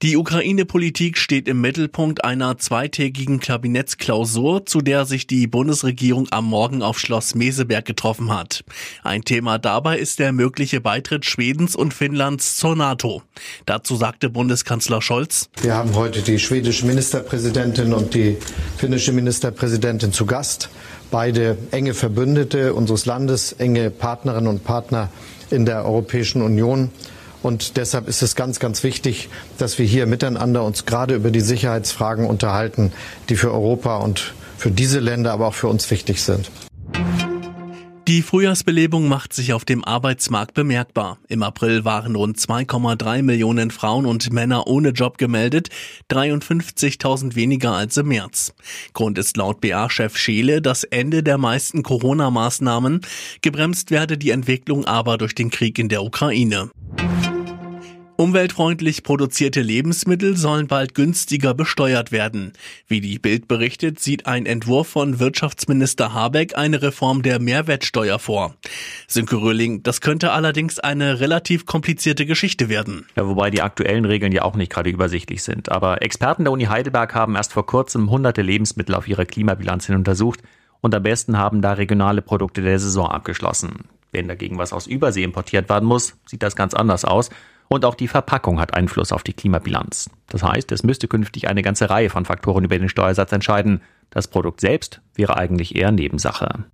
Die Ukraine-Politik steht im Mittelpunkt einer zweitägigen Kabinettsklausur, zu der sich die Bundesregierung am Morgen auf Schloss Meseberg getroffen hat. Ein Thema dabei ist der mögliche Beitritt Schwedens und Finnlands zur NATO. Dazu sagte Bundeskanzler Scholz. Wir haben heute die schwedische Ministerpräsidentin und die finnische Ministerpräsidentin zu Gast. Beide enge Verbündete unseres Landes, enge Partnerinnen und Partner in der Europäischen Union. Und deshalb ist es ganz, ganz wichtig, dass wir hier miteinander uns gerade über die Sicherheitsfragen unterhalten, die für Europa und für diese Länder, aber auch für uns wichtig sind. Die Frühjahrsbelebung macht sich auf dem Arbeitsmarkt bemerkbar. Im April waren rund 2,3 Millionen Frauen und Männer ohne Job gemeldet, 53.000 weniger als im März. Grund ist laut BA-Chef Scheele das Ende der meisten Corona-Maßnahmen. Gebremst werde die Entwicklung aber durch den Krieg in der Ukraine. Umweltfreundlich produzierte Lebensmittel sollen bald günstiger besteuert werden. Wie die Bild berichtet, sieht ein Entwurf von Wirtschaftsminister Habeck eine Reform der Mehrwertsteuer vor. Sönke Röhling, das könnte allerdings eine relativ komplizierte Geschichte werden. Ja, wobei die aktuellen Regeln ja auch nicht gerade übersichtlich sind. Aber Experten der Uni Heidelberg haben erst vor kurzem hunderte Lebensmittel auf ihre Klimabilanz hin untersucht und am besten haben da regionale Produkte der Saison abgeschlossen. Wenn dagegen was aus Übersee importiert werden muss, sieht das ganz anders aus. Und auch die Verpackung hat Einfluss auf die Klimabilanz. Das heißt, es müsste künftig eine ganze Reihe von Faktoren über den Steuersatz entscheiden. Das Produkt selbst wäre eigentlich eher Nebensache.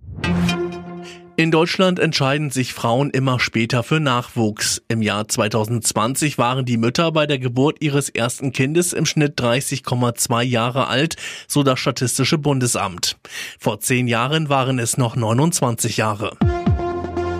In Deutschland entscheiden sich Frauen immer später für Nachwuchs. Im Jahr 2020 waren die Mütter bei der Geburt ihres ersten Kindes im Schnitt 30,2 Jahre alt, so das Statistische Bundesamt. Vor zehn Jahren waren es noch 29 Jahre.